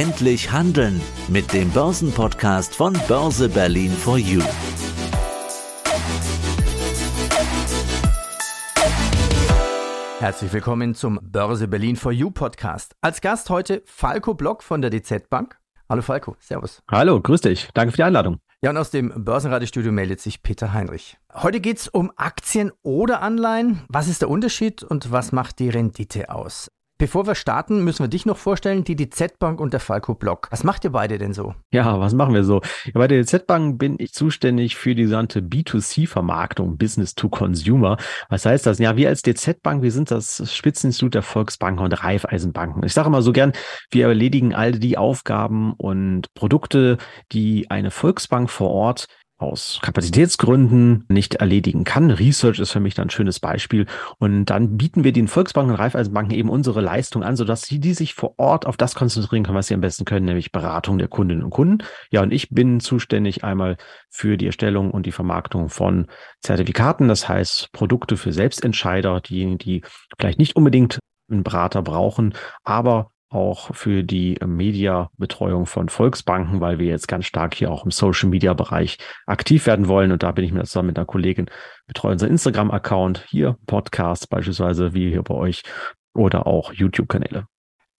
Endlich handeln mit dem Börsenpodcast von Börse Berlin for You. Herzlich willkommen zum Börse Berlin for You Podcast. Als Gast heute Falco Block von der DZ Bank. Hallo Falco, Servus. Hallo, grüß dich. Danke für die Einladung. Ja, und aus dem Börsenradiostudio meldet sich Peter Heinrich. Heute geht es um Aktien oder Anleihen. Was ist der Unterschied und was macht die Rendite aus? Bevor wir starten, müssen wir dich noch vorstellen, die DZ Bank und der Falco Block. Was macht ihr beide denn so? Ja, was machen wir so? Ja, bei der DZ Bank bin ich zuständig für die gesamte B2C-Vermarktung, Business to Consumer. Was heißt das? Ja, wir als DZ Bank, wir sind das Spitzeninstitut der Volksbanken und Raiffeisenbanken. Ich sage immer so gern, wir erledigen all die Aufgaben und Produkte, die eine Volksbank vor Ort aus Kapazitätsgründen nicht erledigen kann. Research ist für mich dann ein schönes Beispiel. Und dann bieten wir den Volksbanken und Raiffeisenbanken eben unsere Leistung an, sodass sie die sich vor Ort auf das konzentrieren können, was sie am besten können, nämlich Beratung der Kundinnen und Kunden. Ja, und ich bin zuständig einmal für die Erstellung und die Vermarktung von Zertifikaten, das heißt Produkte für Selbstentscheider, diejenigen, die vielleicht nicht unbedingt einen Berater brauchen, aber auch für die Mediabetreuung von Volksbanken, weil wir jetzt ganz stark hier auch im Social Media Bereich aktiv werden wollen. Und da bin ich mir zusammen mit einer Kollegin betreue unser Instagram-Account, hier Podcasts beispielsweise, wie hier bei euch, oder auch YouTube-Kanäle.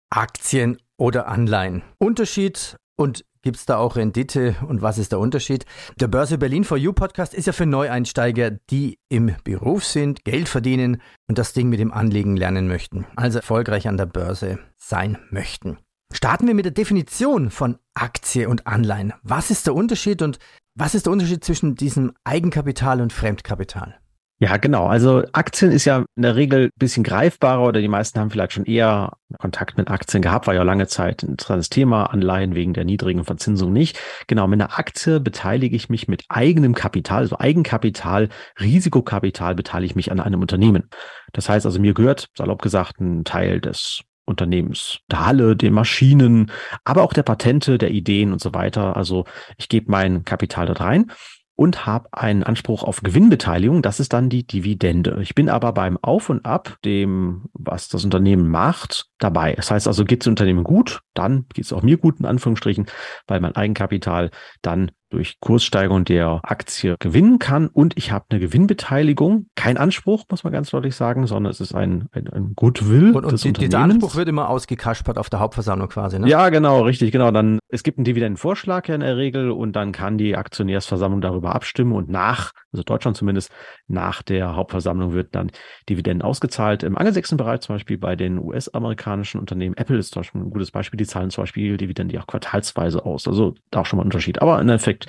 Aktien oder Anleihen. Unterschied und Gibt es da auch Rendite und was ist der Unterschied? Der Börse Berlin for You Podcast ist ja für Neueinsteiger, die im Beruf sind, Geld verdienen und das Ding mit dem Anlegen lernen möchten, also erfolgreich an der Börse sein möchten. Starten wir mit der Definition von Aktie und Anleihen. Was ist der Unterschied und was ist der Unterschied zwischen diesem Eigenkapital und Fremdkapital? Ja, genau. Also Aktien ist ja in der Regel ein bisschen greifbarer oder die meisten haben vielleicht schon eher Kontakt mit Aktien gehabt, war ja lange Zeit ein interessantes Thema, Anleihen wegen der niedrigen Verzinsung nicht. Genau, mit einer Aktie beteilige ich mich mit eigenem Kapital, also Eigenkapital, Risikokapital beteilige ich mich an einem Unternehmen. Das heißt also, mir gehört, salopp gesagt, ein Teil des Unternehmens, der Halle, den Maschinen, aber auch der Patente, der Ideen und so weiter. Also ich gebe mein Kapital dort rein und habe einen Anspruch auf Gewinnbeteiligung. Das ist dann die Dividende. Ich bin aber beim Auf und Ab, dem, was das Unternehmen macht, dabei. Das heißt also, geht es Unternehmen gut, dann geht es auch mir gut, in Anführungsstrichen, weil mein Eigenkapital dann durch Kurssteigerung der Aktie gewinnen kann und ich habe eine Gewinnbeteiligung. Kein Anspruch, muss man ganz deutlich sagen, sondern es ist ein, ein, ein Goodwill. Und, und die, dieser Anspruch wird immer ausgekaspert auf der Hauptversammlung quasi, ne? Ja, genau, richtig, genau. Dann, es gibt einen Dividendenvorschlag ja in der Regel und dann kann die Aktionärsversammlung darüber abstimmen und nach, also Deutschland zumindest, nach der Hauptversammlung wird dann Dividenden ausgezahlt. Im angelsächsischen Bereich zum Beispiel bei den US-amerikanischen amerikanischen Unternehmen, Apple ist zum Beispiel ein gutes Beispiel, die zahlen zum Beispiel Dividende auch quartalsweise aus. Also da auch schon mal ein Unterschied. Aber im Endeffekt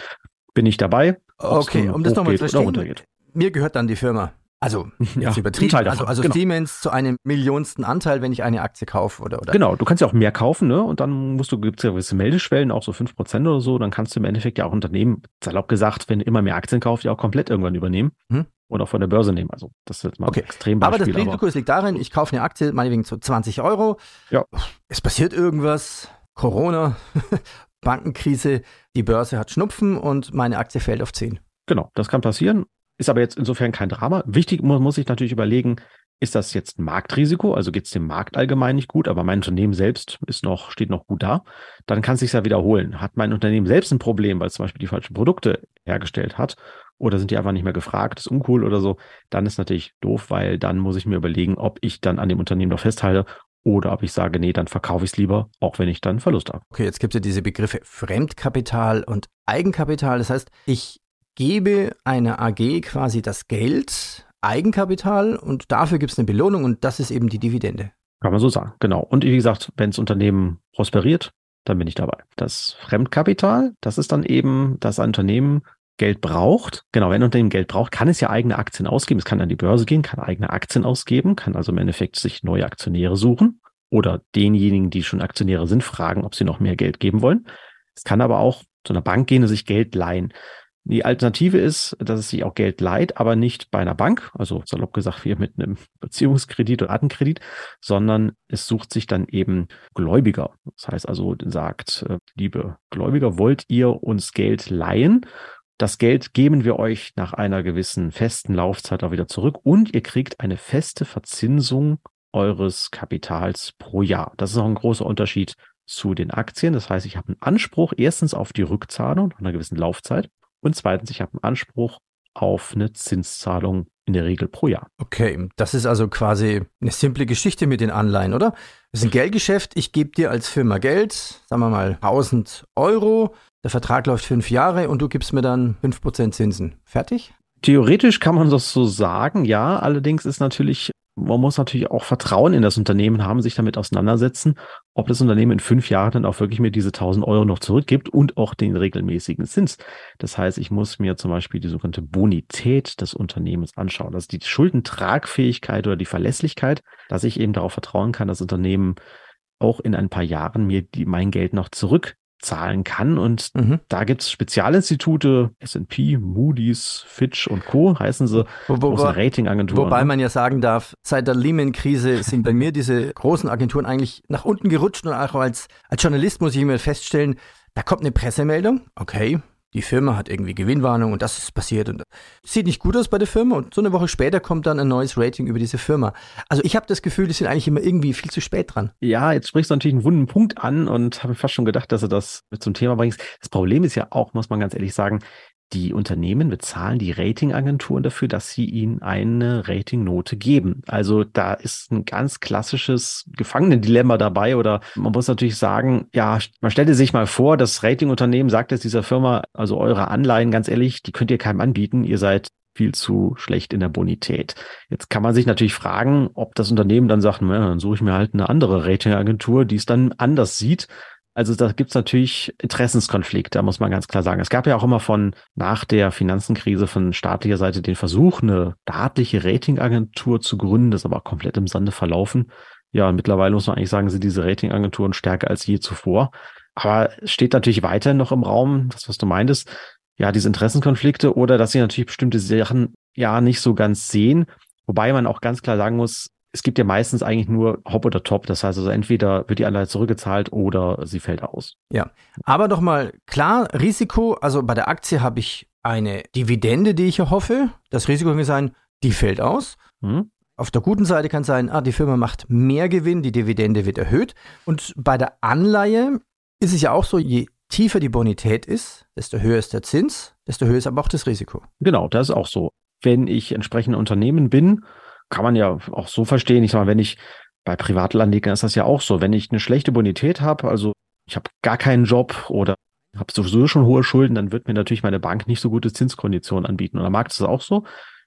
bin ich dabei. Okay, um das nochmal zu verstehen. Mir gehört dann die Firma. Also ja, übertrieben. Also, also genau. Siemens zu einem millionsten Anteil, wenn ich eine Aktie kaufe oder, oder. Genau, du kannst ja auch mehr kaufen, ne? Und dann musst du, gibt es ja gewisse Meldeschwellen, auch so 5% oder so, dann kannst du im Endeffekt ja auch Unternehmen, salopp gesagt, wenn immer mehr Aktien kaufst, ja auch komplett irgendwann übernehmen. Hm oder von der Börse nehmen. Also das ist jetzt mal okay. ein extrem Aber das Risiko liegt darin, ich kaufe eine Aktie meinetwegen zu 20 Euro. Ja. Es passiert irgendwas, Corona, Bankenkrise, die Börse hat Schnupfen und meine Aktie fällt auf 10. Genau, das kann passieren. Ist aber jetzt insofern kein Drama. Wichtig muss, muss ich natürlich überlegen, ist das jetzt ein Marktrisiko? Also geht es dem Markt allgemein nicht gut, aber mein Unternehmen selbst ist noch, steht noch gut da. Dann kann es sich ja wiederholen. Hat mein Unternehmen selbst ein Problem, weil es zum Beispiel die falschen Produkte hergestellt hat oder sind die einfach nicht mehr gefragt, ist uncool oder so, dann ist natürlich doof, weil dann muss ich mir überlegen, ob ich dann an dem Unternehmen noch festhalte oder ob ich sage, nee, dann verkaufe ich es lieber, auch wenn ich dann Verlust habe. Okay, jetzt gibt es ja diese Begriffe Fremdkapital und Eigenkapital. Das heißt, ich gebe einer AG quasi das Geld, Eigenkapital und dafür gibt es eine Belohnung und das ist eben die Dividende. Kann man so sagen, genau. Und wie gesagt, wenn das Unternehmen prosperiert, dann bin ich dabei. Das Fremdkapital, das ist dann eben das Unternehmen Geld braucht, genau, wenn ein Unternehmen Geld braucht, kann es ja eigene Aktien ausgeben. Es kann an die Börse gehen, kann eigene Aktien ausgeben, kann also im Endeffekt sich neue Aktionäre suchen oder denjenigen, die schon Aktionäre sind, fragen, ob sie noch mehr Geld geben wollen. Es kann aber auch zu einer Bank gehen und sich Geld leihen. Die Alternative ist, dass es sich auch Geld leiht, aber nicht bei einer Bank, also salopp gesagt wie mit einem Beziehungskredit oder Artenkredit, sondern es sucht sich dann eben Gläubiger. Das heißt also, sagt, äh, liebe Gläubiger, wollt ihr uns Geld leihen? Das Geld geben wir euch nach einer gewissen festen Laufzeit auch wieder zurück und ihr kriegt eine feste Verzinsung eures Kapitals pro Jahr. Das ist auch ein großer Unterschied zu den Aktien. Das heißt, ich habe einen Anspruch erstens auf die Rückzahlung nach einer gewissen Laufzeit und zweitens, ich habe einen Anspruch auf eine Zinszahlung in der Regel pro Jahr. Okay, das ist also quasi eine simple Geschichte mit den Anleihen, oder? Das ist ein Geldgeschäft. Ich gebe dir als Firma Geld, sagen wir mal 1000 Euro. Der Vertrag läuft fünf Jahre und du gibst mir dann 5% Zinsen. Fertig? Theoretisch kann man das so sagen, ja. Allerdings ist natürlich man muss natürlich auch Vertrauen in das Unternehmen haben, sich damit auseinandersetzen, ob das Unternehmen in fünf Jahren dann auch wirklich mir diese 1000 Euro noch zurückgibt und auch den regelmäßigen Zins. Das heißt, ich muss mir zum Beispiel die sogenannte Bonität des Unternehmens anschauen. Ist die Schuldentragfähigkeit oder die Verlässlichkeit, dass ich eben darauf vertrauen kann, das Unternehmen auch in ein paar Jahren mir die, mein Geld noch zurück zahlen kann. Und mhm. da gibt es Spezialinstitute, S&P, Moody's, Fitch und Co. heißen sie, wo, wo, großen Ratingagenturen. Wobei ne? man ja sagen darf, seit der Lehman-Krise sind bei mir diese großen Agenturen eigentlich nach unten gerutscht und auch als, als Journalist muss ich immer feststellen, da kommt eine Pressemeldung, okay, die Firma hat irgendwie Gewinnwarnung und das ist passiert und sieht nicht gut aus bei der Firma und so eine Woche später kommt dann ein neues Rating über diese Firma. Also ich habe das Gefühl, die sind eigentlich immer irgendwie viel zu spät dran. Ja, jetzt sprichst du natürlich einen wunden Punkt an und habe fast schon gedacht, dass du das zum Thema bringst. Das Problem ist ja auch, muss man ganz ehrlich sagen, die Unternehmen bezahlen die Ratingagenturen dafür, dass sie ihnen eine Ratingnote geben. Also da ist ein ganz klassisches Gefangenendilemma dabei oder man muss natürlich sagen, ja, man stellte sich mal vor, das Ratingunternehmen sagt jetzt dieser Firma, also eure Anleihen, ganz ehrlich, die könnt ihr keinem anbieten, ihr seid viel zu schlecht in der Bonität. Jetzt kann man sich natürlich fragen, ob das Unternehmen dann sagt, na, dann suche ich mir halt eine andere Ratingagentur, die es dann anders sieht. Also da gibt's natürlich Interessenskonflikte, muss man ganz klar sagen. Es gab ja auch immer von nach der Finanzenkrise von staatlicher Seite den Versuch, eine staatliche Ratingagentur zu gründen, das ist aber komplett im Sande verlaufen. Ja, mittlerweile muss man eigentlich sagen, sind diese Ratingagenturen stärker als je zuvor. Aber es steht natürlich weiter noch im Raum, das, was du meintest, ja, diese Interessenkonflikte oder dass sie natürlich bestimmte Sachen ja nicht so ganz sehen. Wobei man auch ganz klar sagen muss, es gibt ja meistens eigentlich nur Hop oder Top. Das heißt also, entweder wird die Anleihe zurückgezahlt oder sie fällt aus. Ja, aber doch mal klar, Risiko, also bei der Aktie habe ich eine Dividende, die ich erhoffe. Das Risiko kann sein, die fällt aus. Hm. Auf der guten Seite kann sein, ah, die Firma macht mehr Gewinn, die Dividende wird erhöht. Und bei der Anleihe ist es ja auch so, je tiefer die Bonität ist, desto höher ist der Zins, desto höher ist aber auch das Risiko. Genau, das ist auch so. Wenn ich entsprechend Unternehmen bin kann man ja auch so verstehen. Ich sag mal, wenn ich bei Privatlandlegern ist das ja auch so. Wenn ich eine schlechte Bonität habe, also ich habe gar keinen Job oder habe sowieso schon hohe Schulden, dann wird mir natürlich meine Bank nicht so gute Zinskonditionen anbieten. Und am Markt ist das auch so.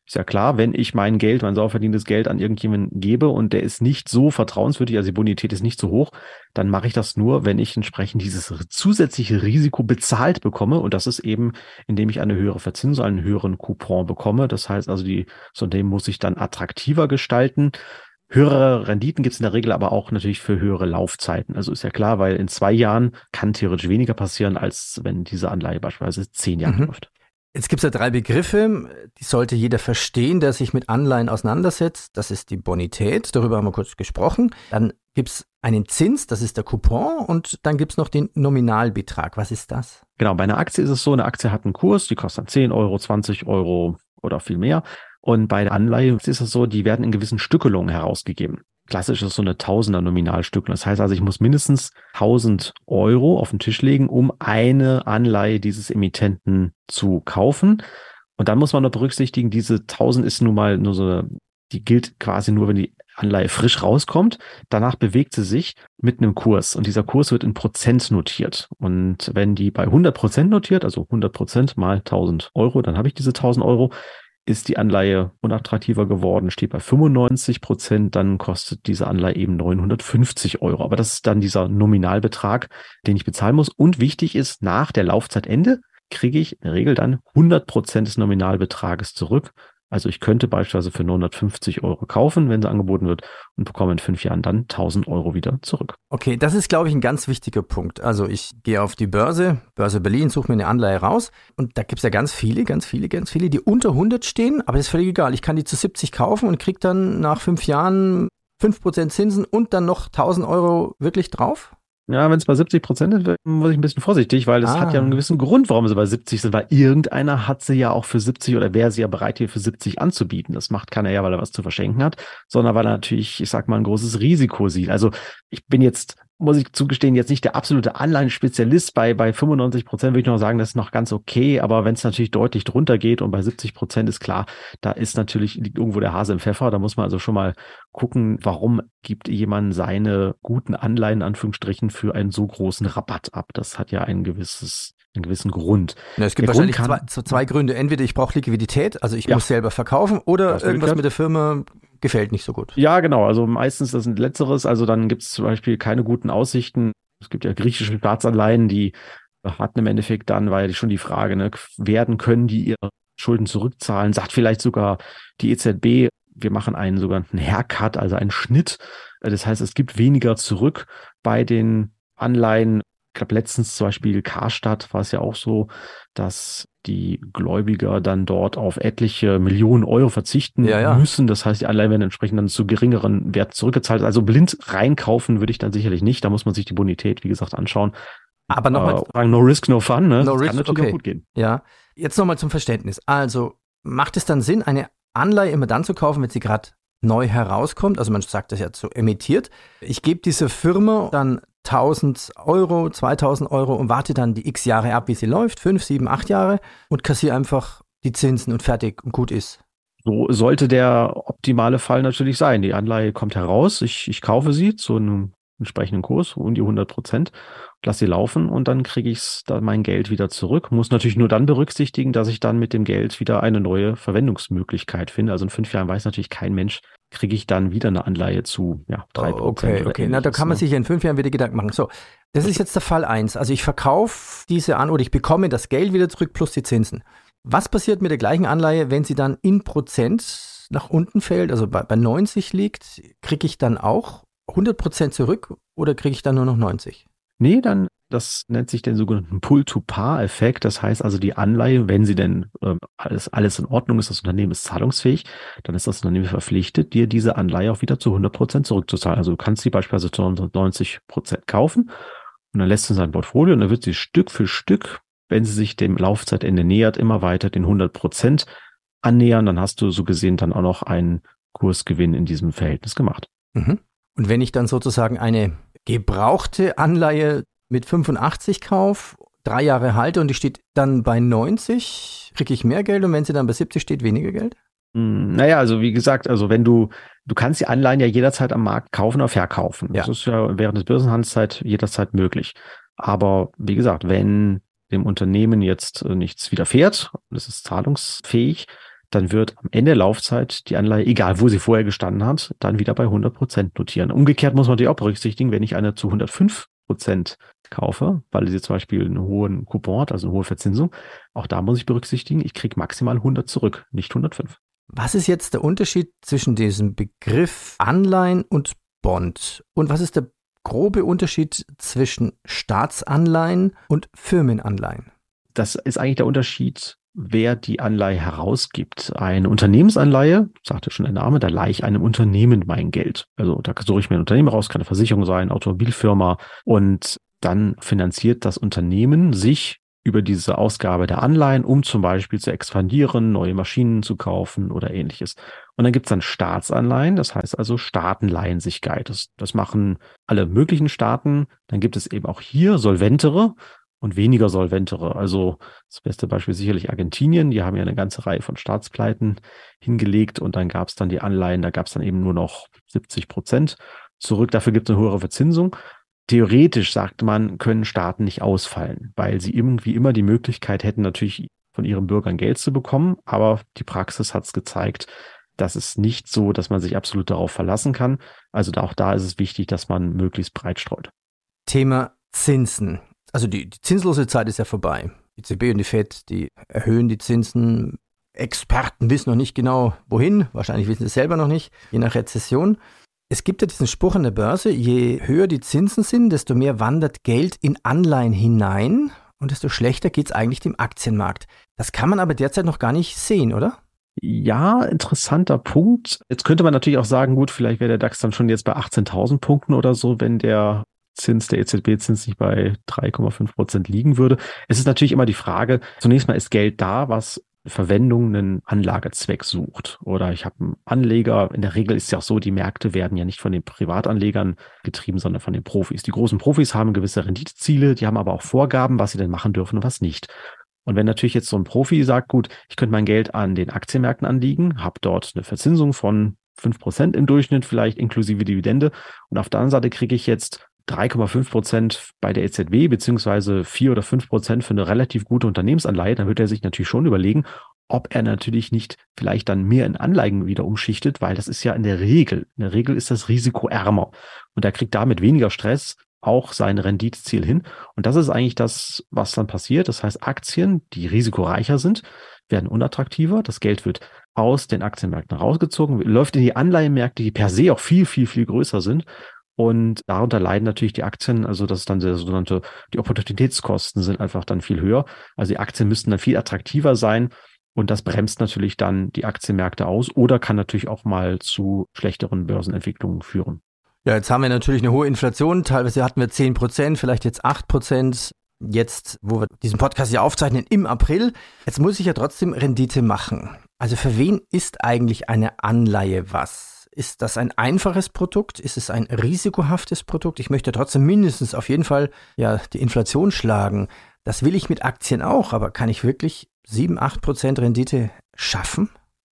Ist ja klar, wenn ich mein Geld, mein sauer verdientes Geld an irgendjemanden gebe und der ist nicht so vertrauenswürdig, also die Bonität ist nicht so hoch, dann mache ich das nur, wenn ich entsprechend dieses zusätzliche Risiko bezahlt bekomme. Und das ist eben, indem ich eine höhere Verzinsung, einen höheren Coupon bekomme. Das heißt also, die, so dem muss ich dann attraktiver gestalten. Höhere Renditen gibt es in der Regel aber auch natürlich für höhere Laufzeiten. Also ist ja klar, weil in zwei Jahren kann theoretisch weniger passieren, als wenn diese Anleihe beispielsweise zehn Jahre mhm. läuft. Jetzt gibt es ja drei Begriffe, die sollte jeder verstehen, der sich mit Anleihen auseinandersetzt. Das ist die Bonität, darüber haben wir kurz gesprochen. Dann gibt es einen Zins, das ist der Coupon. Und dann gibt es noch den Nominalbetrag. Was ist das? Genau, bei einer Aktie ist es so, eine Aktie hat einen Kurs, die kostet 10 Euro, 20 Euro oder viel mehr. Und bei der Anleihe ist es so, die werden in gewissen Stückelungen herausgegeben. Klassisch ist so eine Tausender Nominalstück. Das heißt also, ich muss mindestens 1000 Euro auf den Tisch legen, um eine Anleihe dieses Emittenten zu kaufen. Und dann muss man noch berücksichtigen, diese 1000 ist nun mal nur so, die gilt quasi nur, wenn die Anleihe frisch rauskommt. Danach bewegt sie sich mit einem Kurs und dieser Kurs wird in Prozent notiert. Und wenn die bei 100 Prozent notiert, also 100 Prozent mal 1000 Euro, dann habe ich diese 1000 Euro ist die Anleihe unattraktiver geworden, steht bei 95 Prozent, dann kostet diese Anleihe eben 950 Euro. Aber das ist dann dieser Nominalbetrag, den ich bezahlen muss. Und wichtig ist, nach der Laufzeitende kriege ich in der Regel dann 100 Prozent des Nominalbetrages zurück. Also ich könnte beispielsweise für 950 Euro kaufen, wenn sie angeboten wird und bekomme in fünf Jahren dann 1000 Euro wieder zurück. Okay, das ist, glaube ich, ein ganz wichtiger Punkt. Also ich gehe auf die Börse, Börse Berlin, suche mir eine Anleihe raus und da gibt es ja ganz viele, ganz viele, ganz viele, die unter 100 stehen, aber das ist völlig egal. Ich kann die zu 70 kaufen und kriege dann nach fünf Jahren 5% Zinsen und dann noch 1000 Euro wirklich drauf? Ja, wenn es bei 70 Prozent ist, muss ich ein bisschen vorsichtig, weil es ah. hat ja einen gewissen Grund, warum sie bei 70 sind, weil irgendeiner hat sie ja auch für 70 oder wäre sie ja bereit, hier für 70 anzubieten. Das macht keiner ja, weil er was zu verschenken hat, sondern weil er natürlich, ich sag mal, ein großes Risiko sieht. Also ich bin jetzt muss ich zugestehen, jetzt nicht der absolute Anleihenspezialist. Bei, bei 95 Prozent würde ich noch sagen, das ist noch ganz okay. Aber wenn es natürlich deutlich drunter geht und bei 70 Prozent ist klar, da ist natürlich liegt irgendwo der Hase im Pfeffer. Da muss man also schon mal gucken, warum gibt jemand seine guten Anleihen, Anführungsstrichen, für einen so großen Rabatt ab. Das hat ja ein gewisses einen gewissen Grund. Ja, es gibt der wahrscheinlich kann, zwei, zwei, Gründe. Entweder ich brauche Liquidität, also ich ja. muss selber verkaufen, oder irgendwas mit der Firma gefällt nicht so gut. Ja, genau. Also meistens das sind letzteres. Also dann gibt es zum Beispiel keine guten Aussichten. Es gibt ja griechische Staatsanleihen, die hatten im Endeffekt dann, war ja schon die Frage, ne, werden können die ihre Schulden zurückzahlen? Sagt vielleicht sogar die EZB, wir machen einen sogenannten Haircut, also einen Schnitt. Das heißt, es gibt weniger zurück bei den Anleihen. Ich glaube, letztens zum Beispiel Karstadt war es ja auch so, dass die Gläubiger dann dort auf etliche Millionen Euro verzichten ja, ja. müssen. Das heißt, die Anleihen werden entsprechend dann zu geringeren Wert zurückgezahlt. Also blind reinkaufen würde ich dann sicherlich nicht. Da muss man sich die Bonität, wie gesagt, anschauen. Aber nochmal. Äh, no risk, no fun. Ne? No das risk, kann natürlich okay. gut gehen. Ja. Jetzt nochmal zum Verständnis. Also macht es dann Sinn, eine Anleihe immer dann zu kaufen, wenn sie gerade neu herauskommt? Also man sagt das ja so emittiert. Ich gebe dieser Firma dann 1000 Euro, 2000 Euro und warte dann die x Jahre ab, wie sie läuft, 5, 7, 8 Jahre und kassiere einfach die Zinsen und fertig und gut ist. So sollte der optimale Fall natürlich sein. Die Anleihe kommt heraus, ich, ich kaufe sie zu einem entsprechenden Kurs, um die 100 Prozent, lasse sie laufen und dann kriege ich da mein Geld wieder zurück. Muss natürlich nur dann berücksichtigen, dass ich dann mit dem Geld wieder eine neue Verwendungsmöglichkeit finde. Also in fünf Jahren weiß natürlich kein Mensch, kriege ich dann wieder eine Anleihe zu ja, drei oh, Okay, okay. Na, da kann man ne? sich in fünf Jahren wieder Gedanken machen. So, das ist jetzt der Fall eins. Also ich verkaufe diese an oder ich bekomme das Geld wieder zurück plus die Zinsen. Was passiert mit der gleichen Anleihe, wenn sie dann in Prozent nach unten fällt, also bei, bei 90 liegt, kriege ich dann auch 100 Prozent zurück oder kriege ich dann nur noch 90? Nee, dann, das nennt sich den sogenannten Pull-to-Par-Effekt. Das heißt also, die Anleihe, wenn sie denn äh, alles, alles in Ordnung ist, das Unternehmen ist zahlungsfähig, dann ist das Unternehmen verpflichtet, dir diese Anleihe auch wieder zu 100 Prozent zurückzuzahlen. Also du kannst sie beispielsweise zu 90 Prozent kaufen und dann lässt du sein Portfolio und dann wird sie Stück für Stück, wenn sie sich dem Laufzeitende nähert, immer weiter den 100 Prozent annähern. Dann hast du so gesehen dann auch noch einen Kursgewinn in diesem Verhältnis gemacht. Mhm. Und wenn ich dann sozusagen eine gebrauchte Anleihe mit 85 kaufe, drei Jahre halte und die steht dann bei 90, kriege ich mehr Geld und wenn sie dann bei 70 steht, weniger Geld? Hm, naja, also wie gesagt, also wenn du, du kannst die Anleihen ja jederzeit am Markt kaufen oder verkaufen. Ja. Das ist ja während des Börsenhandelszeit jederzeit möglich. Aber wie gesagt, wenn dem Unternehmen jetzt äh, nichts widerfährt, das ist zahlungsfähig, dann wird am Ende der Laufzeit die Anleihe, egal wo sie vorher gestanden hat, dann wieder bei 100 Prozent notieren. Umgekehrt muss man natürlich auch berücksichtigen, wenn ich eine zu 105 Prozent kaufe, weil sie zum Beispiel einen hohen Coupon hat, also eine hohe Verzinsung, auch da muss ich berücksichtigen, ich kriege maximal 100 zurück, nicht 105. Was ist jetzt der Unterschied zwischen diesem Begriff Anleihen und Bond? Und was ist der grobe Unterschied zwischen Staatsanleihen und Firmenanleihen? Das ist eigentlich der Unterschied wer die Anleihe herausgibt. Eine Unternehmensanleihe, sagte schon der Name, da leihe ich einem Unternehmen mein Geld. Also da suche ich mir ein Unternehmen raus, kann eine Versicherung sein, Automobilfirma und dann finanziert das Unternehmen sich über diese Ausgabe der Anleihen, um zum Beispiel zu expandieren, neue Maschinen zu kaufen oder ähnliches. Und dann gibt es dann Staatsanleihen, das heißt also Staaten leihen sich Geld. Das, das machen alle möglichen Staaten. Dann gibt es eben auch hier solventere und weniger solventere. Also das beste Beispiel sicherlich Argentinien. Die haben ja eine ganze Reihe von Staatspleiten hingelegt und dann gab es dann die Anleihen, da gab es dann eben nur noch 70 Prozent zurück. Dafür gibt es eine höhere Verzinsung. Theoretisch, sagt man, können Staaten nicht ausfallen, weil sie irgendwie immer die Möglichkeit hätten, natürlich von ihren Bürgern Geld zu bekommen. Aber die Praxis hat es gezeigt, das ist nicht so, dass man sich absolut darauf verlassen kann. Also auch da ist es wichtig, dass man möglichst breit streut. Thema Zinsen also die, die zinslose Zeit ist ja vorbei. Die EZB und die FED, die erhöhen die Zinsen. Experten wissen noch nicht genau, wohin. Wahrscheinlich wissen sie es selber noch nicht, je nach Rezession. Es gibt ja diesen Spruch an der Börse, je höher die Zinsen sind, desto mehr wandert Geld in Anleihen hinein und desto schlechter geht es eigentlich dem Aktienmarkt. Das kann man aber derzeit noch gar nicht sehen, oder? Ja, interessanter Punkt. Jetzt könnte man natürlich auch sagen, gut, vielleicht wäre der DAX dann schon jetzt bei 18.000 Punkten oder so, wenn der Zins, der EZB-Zins nicht bei 3,5 Prozent liegen würde. Es ist natürlich immer die Frage, zunächst mal ist Geld da, was Verwendung einen Anlagezweck sucht. Oder ich habe einen Anleger, in der Regel ist es ja auch so, die Märkte werden ja nicht von den Privatanlegern getrieben, sondern von den Profis. Die großen Profis haben gewisse Renditeziele, die haben aber auch Vorgaben, was sie denn machen dürfen und was nicht. Und wenn natürlich jetzt so ein Profi sagt, gut, ich könnte mein Geld an den Aktienmärkten anliegen, habe dort eine Verzinsung von fünf Prozent im Durchschnitt, vielleicht inklusive Dividende. Und auf der anderen Seite kriege ich jetzt 3,5 Prozent bei der EZB, beziehungsweise vier oder fünf Prozent für eine relativ gute Unternehmensanleihe, dann wird er sich natürlich schon überlegen, ob er natürlich nicht vielleicht dann mehr in Anleihen wieder umschichtet, weil das ist ja in der Regel, in der Regel ist das Risiko ärmer und er kriegt damit weniger Stress auch sein Renditeziel hin. Und das ist eigentlich das, was dann passiert. Das heißt, Aktien, die risikoreicher sind, werden unattraktiver. Das Geld wird aus den Aktienmärkten rausgezogen, läuft in die Anleihenmärkte, die per se auch viel, viel, viel größer sind. Und darunter leiden natürlich die Aktien, also das ist dann der sogenannte, die Opportunitätskosten sind einfach dann viel höher. Also die Aktien müssten dann viel attraktiver sein. Und das bremst natürlich dann die Aktienmärkte aus oder kann natürlich auch mal zu schlechteren Börsenentwicklungen führen. Ja, jetzt haben wir natürlich eine hohe Inflation. Teilweise hatten wir 10 Prozent, vielleicht jetzt 8 Prozent. Jetzt, wo wir diesen Podcast ja aufzeichnen, im April. Jetzt muss ich ja trotzdem Rendite machen. Also für wen ist eigentlich eine Anleihe was? Ist das ein einfaches Produkt? Ist es ein risikohaftes Produkt? Ich möchte trotzdem mindestens auf jeden Fall ja die Inflation schlagen. Das will ich mit Aktien auch, aber kann ich wirklich 7, 8 Prozent Rendite schaffen?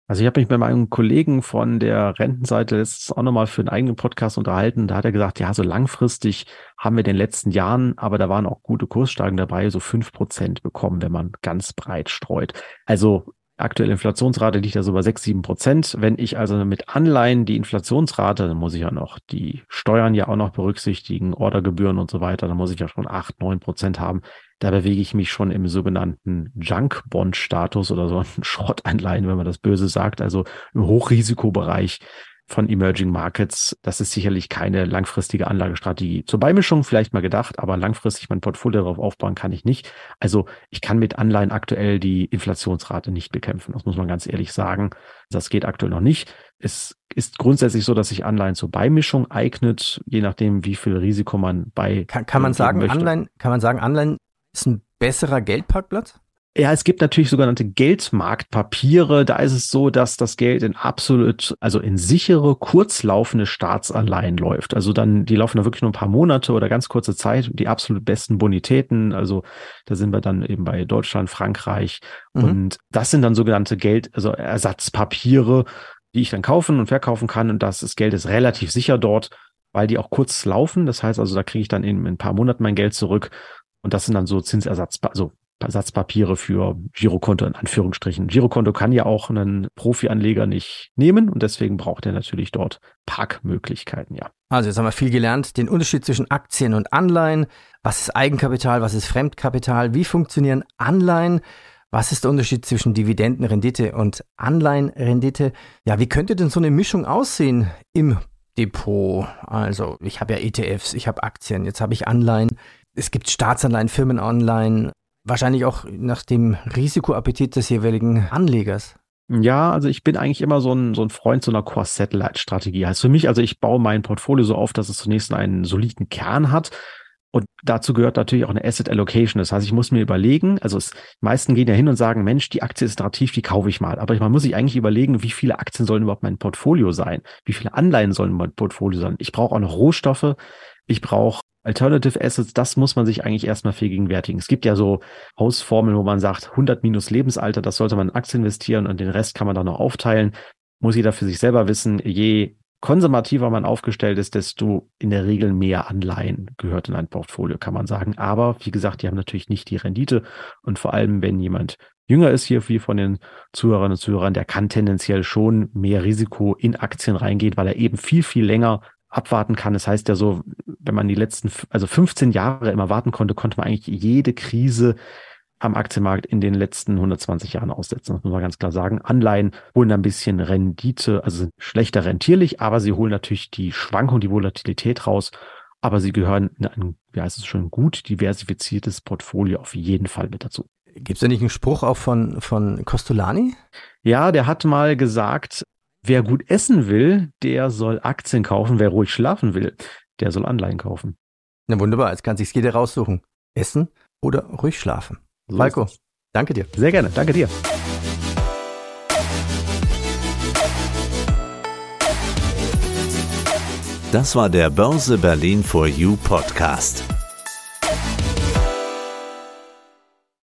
Also ich habe mich mit meinem Kollegen von der Rentenseite letztes auch nochmal für einen eigenen Podcast unterhalten. Da hat er gesagt, ja, so langfristig haben wir in den letzten Jahren, aber da waren auch gute Kurssteigen dabei, so fünf Prozent bekommen, wenn man ganz breit streut. Also aktuelle Inflationsrate liegt ja so bei sechs, sieben Prozent. Wenn ich also mit Anleihen die Inflationsrate, dann muss ich ja noch die Steuern ja auch noch berücksichtigen, Ordergebühren und so weiter, dann muss ich ja schon acht, neun Prozent haben. Da bewege ich mich schon im sogenannten Junk-Bond-Status oder so ein Schrottanleihen, wenn man das böse sagt, also im Hochrisikobereich von Emerging Markets. Das ist sicherlich keine langfristige Anlagestrategie. Zur Beimischung vielleicht mal gedacht, aber langfristig mein Portfolio darauf aufbauen kann ich nicht. Also ich kann mit Anleihen aktuell die Inflationsrate nicht bekämpfen. Das muss man ganz ehrlich sagen. Das geht aktuell noch nicht. Es ist grundsätzlich so, dass sich Anleihen zur Beimischung eignet, je nachdem, wie viel Risiko man bei. Kann, kann man sagen, möchte. Anleihen, kann man sagen, Anleihen ist ein besserer Geldparkplatz? Ja, es gibt natürlich sogenannte Geldmarktpapiere. Da ist es so, dass das Geld in absolut, also in sichere, kurzlaufende Staatsanleihen läuft. Also dann, die laufen da wirklich nur ein paar Monate oder ganz kurze Zeit. Die absolut besten Bonitäten. Also da sind wir dann eben bei Deutschland, Frankreich. Mhm. Und das sind dann sogenannte Geld, also Ersatzpapiere, die ich dann kaufen und verkaufen kann. Und das, das Geld ist relativ sicher dort, weil die auch kurz laufen. Das heißt also, da kriege ich dann in, in ein paar Monaten mein Geld zurück. Und das sind dann so Zinsersatz, also Ersatzpapiere für Girokonto in Anführungsstrichen. Girokonto kann ja auch einen Profi-Anleger nicht nehmen und deswegen braucht er natürlich dort Parkmöglichkeiten, ja. Also jetzt haben wir viel gelernt, den Unterschied zwischen Aktien und Anleihen. Was ist Eigenkapital, was ist Fremdkapital? Wie funktionieren Anleihen? Was ist der Unterschied zwischen Dividendenrendite und Anleihenrendite? Ja, wie könnte denn so eine Mischung aussehen im Depot? Also, ich habe ja ETFs, ich habe Aktien, jetzt habe ich Anleihen. Es gibt Staatsanleihen, Firmenanleihen, Wahrscheinlich auch nach dem Risikoappetit des jeweiligen Anlegers. Ja, also ich bin eigentlich immer so ein, so ein Freund so einer Core-Satellite-Strategie. Heißt für mich, also ich baue mein Portfolio so auf, dass es zunächst einen soliden Kern hat. Und dazu gehört natürlich auch eine Asset Allocation. Das heißt, ich muss mir überlegen, also es, die meisten gehen ja hin und sagen, Mensch, die Aktie ist attraktiv, die kaufe ich mal. Aber man muss sich eigentlich überlegen, wie viele Aktien sollen überhaupt mein Portfolio sein? Wie viele Anleihen sollen mein Portfolio sein? Ich brauche auch noch Rohstoffe. Ich brauche Alternative Assets, das muss man sich eigentlich erstmal vergegenwärtigen. Es gibt ja so Hausformeln, wo man sagt, 100 minus Lebensalter, das sollte man in Aktien investieren und den Rest kann man dann noch aufteilen. Muss jeder für sich selber wissen, je konservativer man aufgestellt ist, desto in der Regel mehr Anleihen gehört in ein Portfolio, kann man sagen. Aber wie gesagt, die haben natürlich nicht die Rendite. Und vor allem, wenn jemand jünger ist hier, wie von den Zuhörern und Zuhörern, der kann tendenziell schon mehr Risiko in Aktien reingehen, weil er eben viel, viel länger abwarten kann. Das heißt ja so, wenn man die letzten, also 15 Jahre immer warten konnte, konnte man eigentlich jede Krise am Aktienmarkt in den letzten 120 Jahren aussetzen. Das muss man ganz klar sagen. Anleihen holen ein bisschen Rendite, also sind schlechter rentierlich, aber sie holen natürlich die Schwankung, die Volatilität raus. Aber sie gehören in ein, wie heißt es schon, gut diversifiziertes Portfolio auf jeden Fall mit dazu. Gibt es da nicht einen Spruch auch von, von Costolani? Ja, der hat mal gesagt, Wer gut essen will, der soll Aktien kaufen. Wer ruhig schlafen will, der soll Anleihen kaufen. Na wunderbar, jetzt kann sich's jeder raussuchen. Essen oder ruhig schlafen. So Falco, danke dir. Sehr gerne, danke dir. Das war der Börse Berlin for You Podcast.